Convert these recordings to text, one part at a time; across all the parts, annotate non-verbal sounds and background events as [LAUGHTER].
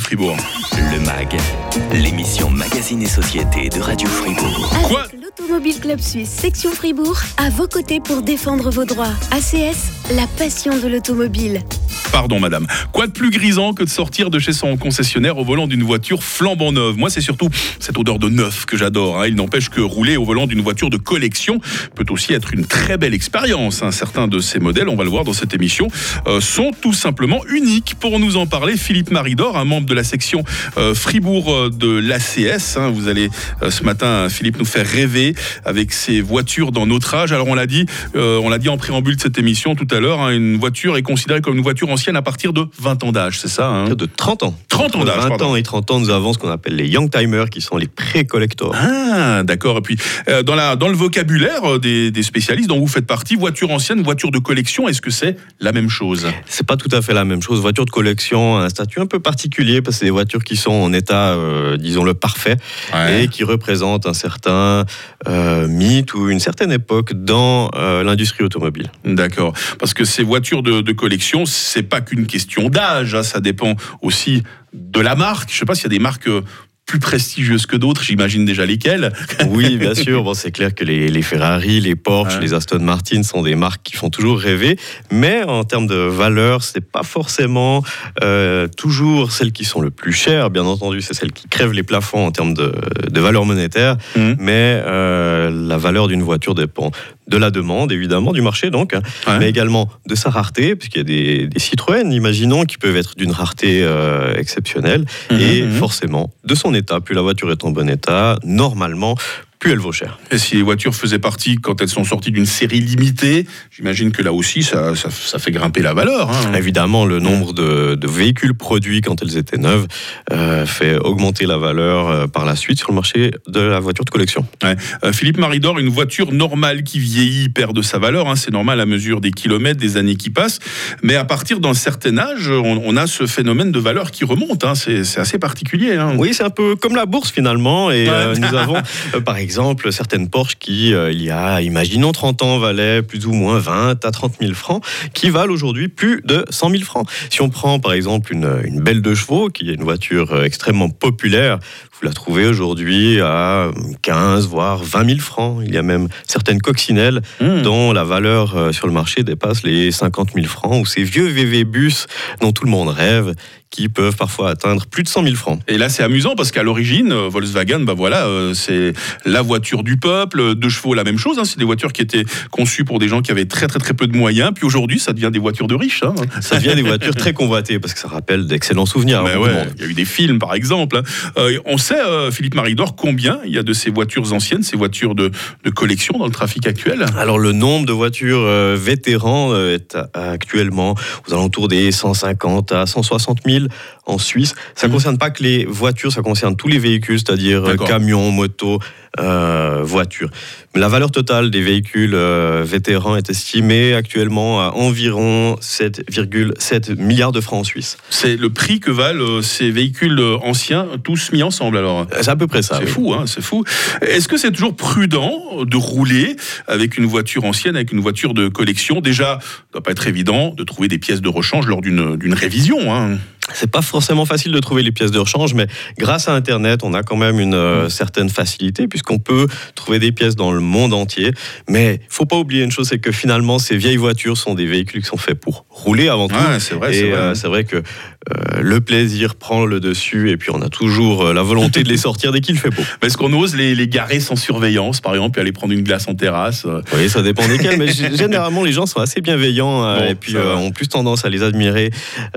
Fribourg. Le MAG, l'émission Magazine et Société de Radio Fribourg. Quoi? Avec l'Automobile Club Suisse, section Fribourg, à vos côtés pour défendre vos droits. ACS, la passion de l'automobile. Pardon madame. Quoi de plus grisant que de sortir de chez son concessionnaire au volant d'une voiture flambant neuve? Moi c'est surtout cette odeur de neuf que j'adore. hein. Il n'empêche que rouler au volant d'une voiture de collection peut aussi être une très belle expérience. hein. Certains de ces modèles, on va le voir dans cette émission, euh, sont tout simplement uniques. Pour nous en parler, Philippe Maridor, un membre de la section euh, Fribourg euh, de l'ACS. hein. Vous allez ce matin, Philippe, nous faire rêver avec ces voitures dans notre âge. Alors on l'a dit, euh, on l'a dit en préambule de cette émission tout à l'heure, hein, une voiture est considérée comme une voiture ancienne à partir de 20 ans d'âge, c'est ça hein de 30 ans. 30 ans Entre d'âge, 20 pardon. ans et 30 ans, nous avons ce qu'on appelle les young timers, qui sont les pré-collectors. Ah, d'accord. Et puis, euh, dans, la, dans le vocabulaire euh, des, des spécialistes dont vous faites partie, voiture ancienne, voiture de collection, est-ce que c'est la même chose? C'est pas tout à fait la même chose. Voiture de collection a un statut un peu particulier parce que c'est des voitures qui sont en état, euh, disons-le, parfait et qui représentent un certain euh, mythe ou une certaine époque dans l'industrie automobile. D'accord. Parce que ces voitures de, de collection, c'est pas qu'une question d'âge, hein, ça dépend aussi de la marque. Je sais pas s'il y a des marques euh, plus prestigieuses que d'autres, j'imagine déjà lesquelles. [LAUGHS] Oui, bien sûr. Bon, c'est clair que les, les Ferrari, les Porsche, Ouais. les Aston Martin sont des marques qui font toujours rêver. Mais en termes de valeur, c'est pas forcément euh, toujours celles qui sont le plus chères. Bien entendu, c'est celles qui crèvent les plafonds en termes de, de valeur monétaire. Mhm. Mais euh, la valeur d'une voiture dépend de la demande, évidemment, du marché donc, hein, Ouais. mais également de sa rareté, puisqu'il y a des, des Citroën, imaginons, qui peuvent être d'une rareté euh, exceptionnelle, Mhm, et mhm. forcément de son état. Plus la voiture est en bon état, normalement, plus elle vaut cher. Et si les voitures faisaient partie, quand elles sont sorties d'une série limitée, j'imagine que là aussi, ça, ça, ça fait grimper la valeur. hein. Évidemment, le nombre de, de véhicules produits quand elles étaient neuves euh, fait augmenter la valeur euh, par la suite sur le marché de la voiture de collection. Euh, Philippe Maridor, une voiture normale qui vieillit perd de sa valeur. hein, c'est normal à mesure des kilomètres, des années qui passent. Mais à partir d'un certain âge, on, on a ce phénomène de valeur qui remonte. hein, c'est assez particulier. Oui, c'est un peu comme la bourse finalement. Et euh, Ouais. nous avons, [LAUGHS] par exemple, certaines Porsche qui, euh, il y a, imaginons, 30 ans, valaient plus ou moins 20 à 30 000 francs, qui valent aujourd'hui plus de 100 000 francs. Si on prend, par exemple, une, une belle de chevaux, qui est une voiture euh, extrêmement populaire, vous la trouvez aujourd'hui à 15, voire 20 000 francs. Il y a même certaines coccinelles Mmh. dont la valeur euh, sur le marché dépasse les 50 000 francs, ou ces vieux VV bus dont tout le monde rêve, qui peuvent parfois atteindre plus de 100 000 francs. Et là, c'est amusant parce qu'à l'origine, euh, Volkswagen, bah voilà, euh, c'est la voiture du peuple. euh, Deux chevaux, la même chose. hein, c'est des voitures qui étaient conçues pour des gens qui avaient très très très peu de moyens. Puis aujourd'hui, ça devient des voitures de riches. hein. Ça devient des voitures très convoitées parce que ça rappelle d'excellents souvenirs. ouais, monde. il y a eu des films, par exemple. hein. Euh, on sait, euh, Philippe Maridor, combien il y a de ces voitures anciennes, ces voitures de, de collection dans le trafic actuel? Alors le nombre de voitures vétérans est actuellement aux alentours des 150 à 160 000 en Suisse. Ça ne Mhm. concerne pas que les voitures, ça concerne tous les véhicules, c'est-à-dire euh, camions, motos, euh, voitures. Mais la valeur totale des véhicules euh, vétérans est estimée actuellement à environ 7,7 milliards de francs en Suisse. C'est le prix que valent ces véhicules anciens, tous mis ensemble alors? C'est à peu près ça. C'est oui. fou, hein, c'est fou. Est-ce que c'est toujours prudent de rouler avec une voiture ancienne, avec une voiture de collection? Déjà, ça doit pas être évident de trouver des pièces de rechange lors d'une d'une révision. hein. C'est pas forcément facile de trouver les pièces de rechange, mais grâce à Internet, on a quand même une euh, certaine facilité puisqu'on peut trouver des pièces dans le monde entier. Mais il faut pas oublier une chose, c'est que finalement, ces vieilles voitures sont des véhicules qui sont faits pour rouler avant tout. Ouais, c'est vrai, c'est Et vrai. euh, c'est vrai que euh, le plaisir prend le dessus et puis on a toujours euh, la volonté de les sortir dès qu'il fait beau. [LAUGHS] Est-ce qu'on ose les, les garer sans surveillance, par exemple, et aller prendre une glace en terrasse euh, Oui, ça dépend desquels, mais [LAUGHS] généralement les gens sont assez bienveillants euh, Bon, et puis euh, ont plus tendance à les admirer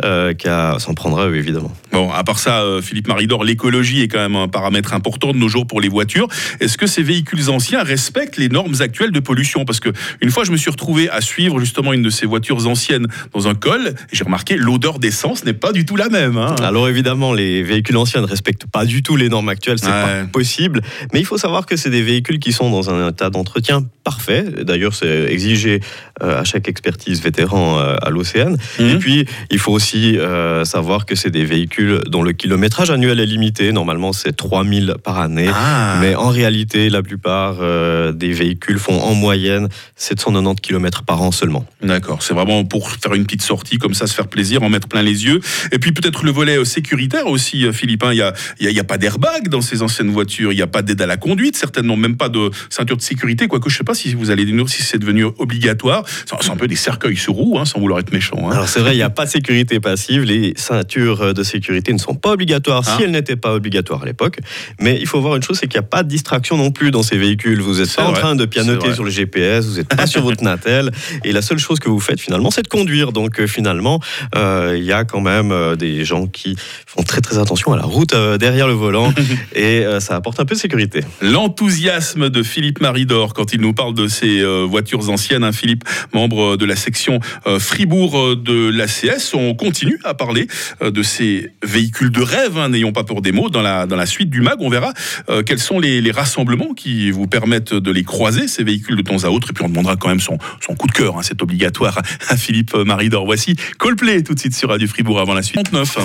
euh, qu'à s'en eux, évidemment. Bon, à part ça, euh, Philippe Maridor, l'écologie est quand même un paramètre important de nos jours pour les voitures. Est-ce que ces véhicules anciens respectent les normes actuelles de pollution? Parce que une fois, je me suis retrouvé à suivre justement une de ces voitures anciennes dans un col, et j'ai remarqué l'odeur d'essence n'est pas du tout la même. hein. Alors évidemment, les véhicules anciens ne respectent pas du tout les normes actuelles, c'est Ouais. pas possible. Mais il faut savoir que c'est des véhicules qui sont dans un état d'entretien parfait. D'ailleurs, c'est exigé à chaque expertise vétéran à l'Océan. Mhm. Et puis, il faut aussi euh, savoir que c'est des véhicules dont le kilométrage annuel est limité. Normalement, c'est 3000 par année. Ah. Mais en réalité, la plupart euh, des véhicules font en moyenne 790 km par an seulement. D'accord, c'est vraiment pour faire une petite sortie comme ça, se faire plaisir, en mettre plein les yeux. Et puis peut-être le volet euh, sécuritaire aussi, euh, Philippe. hein. Il n'y a, il y a- il y a pas d'airbag dans ces anciennes voitures, il n'y a pas d'aide à la conduite, certainement même pas de ceinture de sécurité, quoique je ne sais pas si vous allez nous si c'est devenu obligatoire. C'est un peu des cercueils sur roues, hein, sans vouloir être méchant. hein. Alors c'est vrai, il n'y a pas de sécurité passive. Les ceintures de sécurité ne sont pas obligatoires Ah. si elles n'étaient pas obligatoires à l'époque. Mais il faut voir une chose, c'est qu'il n'y a pas de distraction non plus dans ces véhicules. Vous n'êtes pas en train de pianoter sur le GPS, vous n'êtes pas sur votre Natel. Et la seule chose que vous faites finalement, c'est de conduire. Donc euh, finalement, euh, il y a quand même euh, des gens qui font très très attention à la route euh, derrière le volant. [LAUGHS] et ça apporte un peu de sécurité. L'enthousiasme de Philippe Maridor quand il nous parle de ces voitures anciennes. hein, Philippe, membre de la section euh, Fribourg euh, de l'ACS. On continue à parler euh, de ces véhicules de rêve, hein, n'ayons pas peur des mots. Dans la, dans la suite du MAG, on verra euh, quels sont les, les rassemblements qui vous permettent de les croiser, ces véhicules de temps à autre. Et puis on demandera quand même son, son coup de cœur, hein, c'est obligatoire à Philippe Maridor. Voici Coldplay tout de suite sur Radio Fribourg avant la suite. 39.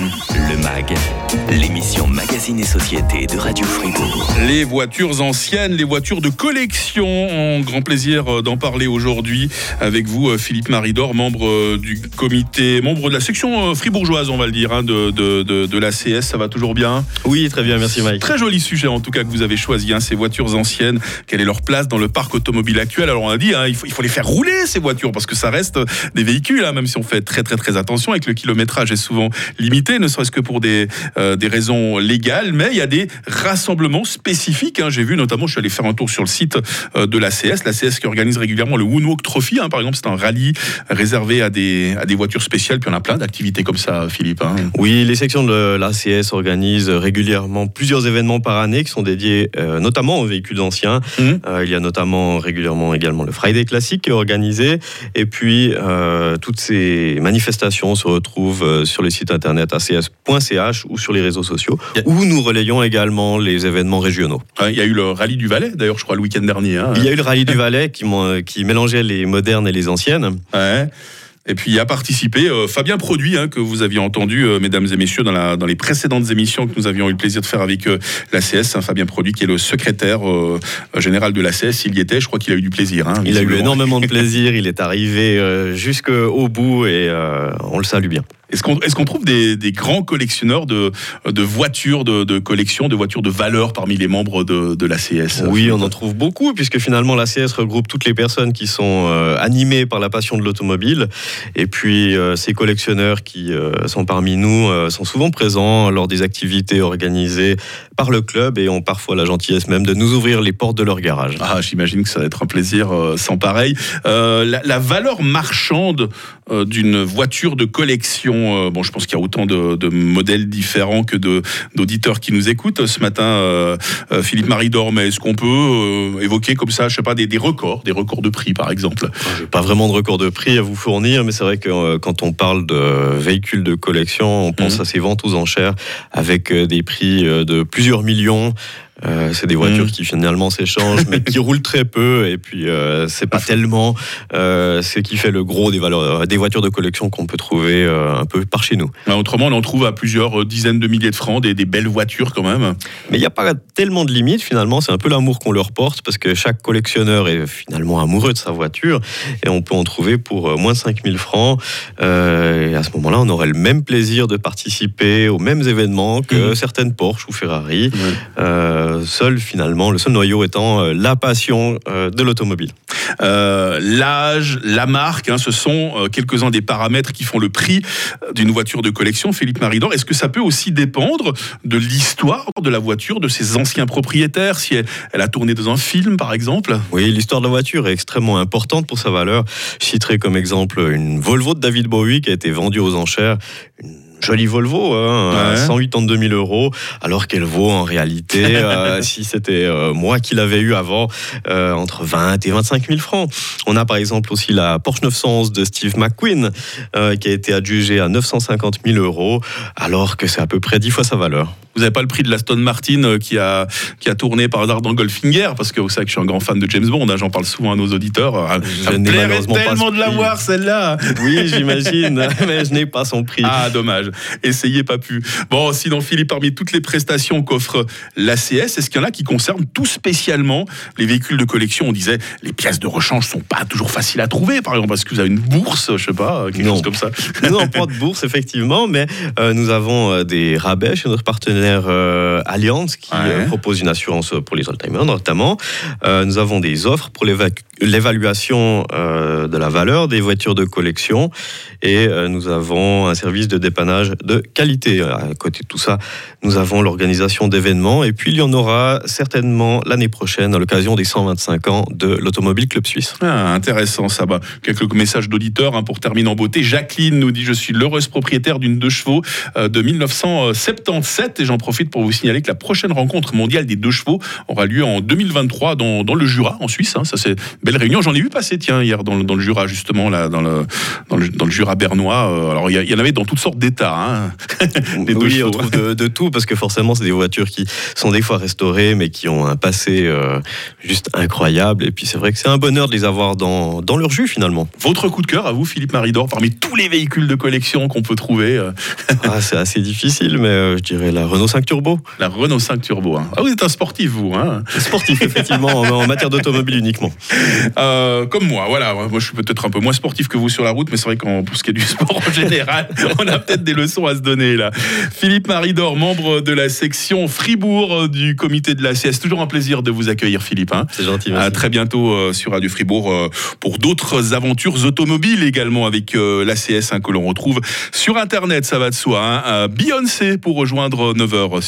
Le MAG, l'émission Magazine et Société de Radio Fribourg. Les voitures anciennes, les voitures de collection. On grand plaisir d'en parler aujourd'hui avec vous, euh, Philippe Maridor, membre euh, du comité, membre de la section euh, fribourgeoise, on va le dire, hein, de, de, de, de l'ACS. Ça va toujours bien? Oui, très bien, merci Mike. Très joli sujet en tout cas que vous avez choisi, hein, ces voitures anciennes. Quelle est leur place dans le parc automobile actuel? Alors on a dit, hein, il, faut, il faut les faire rouler ces voitures parce que ça reste des véhicules, même si on fait très très très attention et que le kilométrage est souvent limité, ne serait-ce que pour des, euh, des raisons légales. Mais il y a des rassemblements spécifiques. J'ai vu notamment, je suis allé faire un tour sur le site de l'ACS, l'ACS qui organise régulièrement le Woonwalk Trophy, par exemple, c'est un rallye réservé à des, à des voitures spéciales. Puis on a plein d'activités comme ça, Philippe. hein. Oui, les sections de l'ACS organisent régulièrement plusieurs événements par année qui sont dédiés euh, notamment aux véhicules anciens. Mhm. Euh, il y a notamment régulièrement également le Friday Classic qui est organisé. Et puis, euh, toutes ces manifestations se retrouvent sur le site internet acs.ch ou sur les réseaux sociaux, Yeah. où nous relayons également les événements régionaux. Hein, Il y a eu le rallye du Valais, d'ailleurs, je crois, le week-end dernier. hein. Il y a eu le Rallye du Valais qui, qui mélangeait les modernes et les anciennes. Ouais. Et puis il y a participé euh, Fabien Produit, hein, que vous aviez entendu, euh, mesdames et messieurs, dans, la, dans les précédentes émissions que nous avions eu le plaisir de faire avec euh, l'ACS. hein, Fabien Produit, qui est le secrétaire euh, général de l'ACS, il y était. Je crois qu'il a eu du plaisir. hein, Il a eu énormément de [LAUGHS] plaisir, il est arrivé jusqu'au bout et on le salue bien. Est-ce qu'on est trouve des, des grands collectionneurs de, de voitures de, de collection, de voitures de valeur parmi les membres de, de l'ACS Oui, on en trouve beaucoup, puisque finalement l'ACS regroupe toutes les personnes qui sont euh, animées par la passion de l'automobile. Et puis euh, ces collectionneurs qui euh, sont parmi nous sont souvent présents lors des activités organisées par le club et ont parfois la gentillesse même de nous ouvrir les portes de leur garage. Ah, j'imagine que ça va être un plaisir sans pareil. La, la valeur marchande d'une voiture de collection, euh, bon, je pense qu'il y a autant de, de modèles différents que d'auditeurs qui nous écoutent ce matin. euh, euh, Philippe Maridor, mais est-ce qu'on peut évoquer comme ça, je sais pas, des, des records, des records de prix par exemple? Pas vraiment de record de prix à vous fournir, mais c'est vrai que quand on parle de véhicules de collection, on pense Mhm. à ces ventes aux enchères avec des prix de plusieurs millions. Euh, c'est des voitures Mhm. qui finalement s'échangent, mais qui [LAUGHS] roulent très peu. Et puis, euh, c'est pas tellement euh, ce qui fait le gros des, valeurs, des voitures de collection qu'on peut trouver euh, un peu par chez nous. Bah, Autrement, on en trouve à plusieurs euh, dizaines de milliers de francs, des, des belles voitures quand même. Mais il n'y a pas tellement de limites finalement, c'est un peu l'amour qu'on leur porte parce que chaque collectionneur est finalement amoureux de sa voiture et on peut en trouver pour euh, moins de 5000 francs. Euh, et à ce moment-là, on aurait le même plaisir de participer aux mêmes événements que Mhm. certaines Porsche ou Ferrari. Euh, seul finalement, le seul noyau étant euh, la passion euh, de l'automobile. Euh, L'âge, la marque, hein, ce sont euh, quelques-uns des paramètres qui font le prix euh, d'une voiture de collection. Philippe Maridor, est-ce que ça peut aussi dépendre de l'histoire de la voiture, de ses anciens propriétaires, si elle, elle a tourné dans un film par exemple? Oui, l'histoire de la voiture est extrêmement importante pour sa valeur. Je citerai comme exemple une Volvo de David Bowie qui a été vendue aux enchères. Une jolie Volvo, hein, Ouais. 182 000 euros, alors qu'elle vaut en réalité, [LAUGHS] euh, si c'était euh, moi qui l'avais eu avant, euh, entre 20 et 25 000 francs. On a par exemple aussi la Porsche 911 de Steve McQueen, qui a été adjugée à 950 000 euros, alors que c'est à peu près 10 fois sa valeur. Vous n'avez pas le prix de l'Aston Martin qui a, qui a tourné par hasard dans Goldfinger, parce que vous savez que je suis un grand fan de James Bond, hein, j'en parle souvent à nos auditeurs. Ça Je me plairait pas tellement de la prix. voir, celle-là Oui, j'imagine, [LAUGHS] mais je n'ai pas son prix. Ah, dommage. Essayez pas pu. Bon, sinon, Philippe, parmi toutes les prestations qu'offre l'ACS, est-ce qu'il y en a qui concernent tout spécialement les véhicules de collection? On disait, les pièces de rechange sont pas toujours faciles à trouver, par exemple, parce que vous avez une bourse, je sais pas, quelque Non. chose comme ça? [LAUGHS] Nous n'avons pas de bourse, effectivement, mais euh, nous avons euh, des rabais chez notre partenaire euh, Allianz qui Ouais. euh, propose une assurance pour les oldtimers notamment. Euh, nous avons des offres pour l'évac- l'évaluation euh, de la valeur des voitures de collection et euh, nous avons un service de dépannage de qualité. À côté de tout ça, nous avons l'organisation d'événements et puis il y en aura certainement l'année prochaine à l'occasion des 125 ans de l'Automobile Club Suisse. Ah, intéressant ça. Bah, quelques messages d'auditeurs hein, pour terminer en beauté. Jacqueline nous dit Je suis l'heureuse propriétaire d'une deux chevaux euh, de 1977 et j'en profite pour vous signaler que la prochaine rencontre mondiale des deux chevaux aura lieu en 2023 dans, dans le Jura, en Suisse. hein. Ça, c'est belle réunion. J'en ai vu passer, tiens, hier dans, le- dans le Jura, justement, là, dans le, dans le, dans le Jura bernois. Euh, alors, il y, en avait dans toutes sortes d'états. hein. [LAUGHS] Oui, on trouve de, de tout parce que forcément, c'est des voitures qui sont des fois restaurées, mais qui ont un passé euh, juste incroyable. Et puis, c'est vrai que c'est un bonheur de les avoir dans, dans leur jus finalement. Votre coup de cœur à vous, Philippe Maridor, parmi tous les véhicules de collection qu'on peut trouver euh, [LAUGHS] Ah, c'est assez difficile, mais euh, je dirais la Renault 5 Turbo. La Renault 5 Turbo. hein. Ah, vous êtes un sportif, vous. Hein Sportif, effectivement, en, en matière d'automobile uniquement. [LAUGHS] [LAUGHS] Euh, comme moi, voilà. Moi, je suis peut-être un peu moins sportif que vous sur la route, mais c'est vrai qu'en pour ce qui est du [LAUGHS] sport en général, on a peut-être des leçons à se donner là. Philippe Maridor, membre de la section Fribourg euh, du comité de la CS. Toujours un plaisir de vous accueillir, Philippe. hein. C'est gentil, À très bientôt euh, sur Radio Fribourg pour d'autres aventures automobiles également avec euh, l'ACS hein, que l'on retrouve sur Internet, ça va de soi. hein. Beyoncé pour rejoindre 9h